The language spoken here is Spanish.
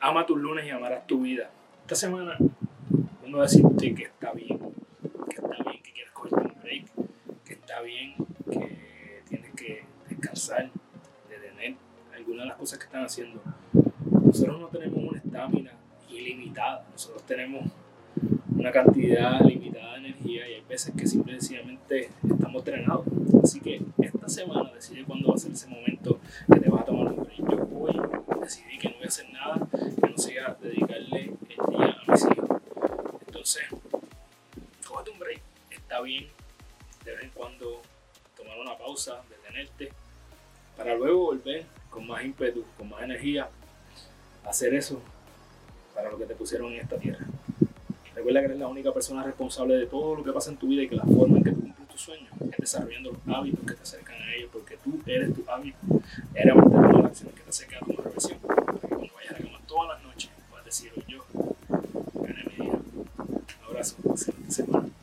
ama tus lunes y amarás tu vida. Esta semana a decirte que está bien, que está bien que quieras coger un break, que está bien que tienes que descansar, detener algunas de las cosas que están haciendo. Nosotros no tenemos una estamina ilimitada, nosotros tenemos una cantidad limitada de energía y hay veces que simplemente estamos drenados. Así que esta semana decide cuándo va a ser ese momento que te vas a tomar un break. Yo hoy decidí que no voy a hacer nada que no sea dedicarle el día a mis hijos. Entonces, cógete un break, está bien de vez en cuando tomar una pausa, detenerte, para luego volver con más ímpetu, con más energía, hacer eso para lo que te pusieron en esta tierra. Recuerda que eres la única persona responsable de todo lo que pasa en tu vida y que la forma en que tú cumples tus sueños es desarrollando los hábitos que te acercan a ellos, porque tú eres tu hábito. Eres mantener las acciones que te acercan a tu mejor versión. Para que cuando vayas a la cama todas las noches puedas decir, yo gané mi día.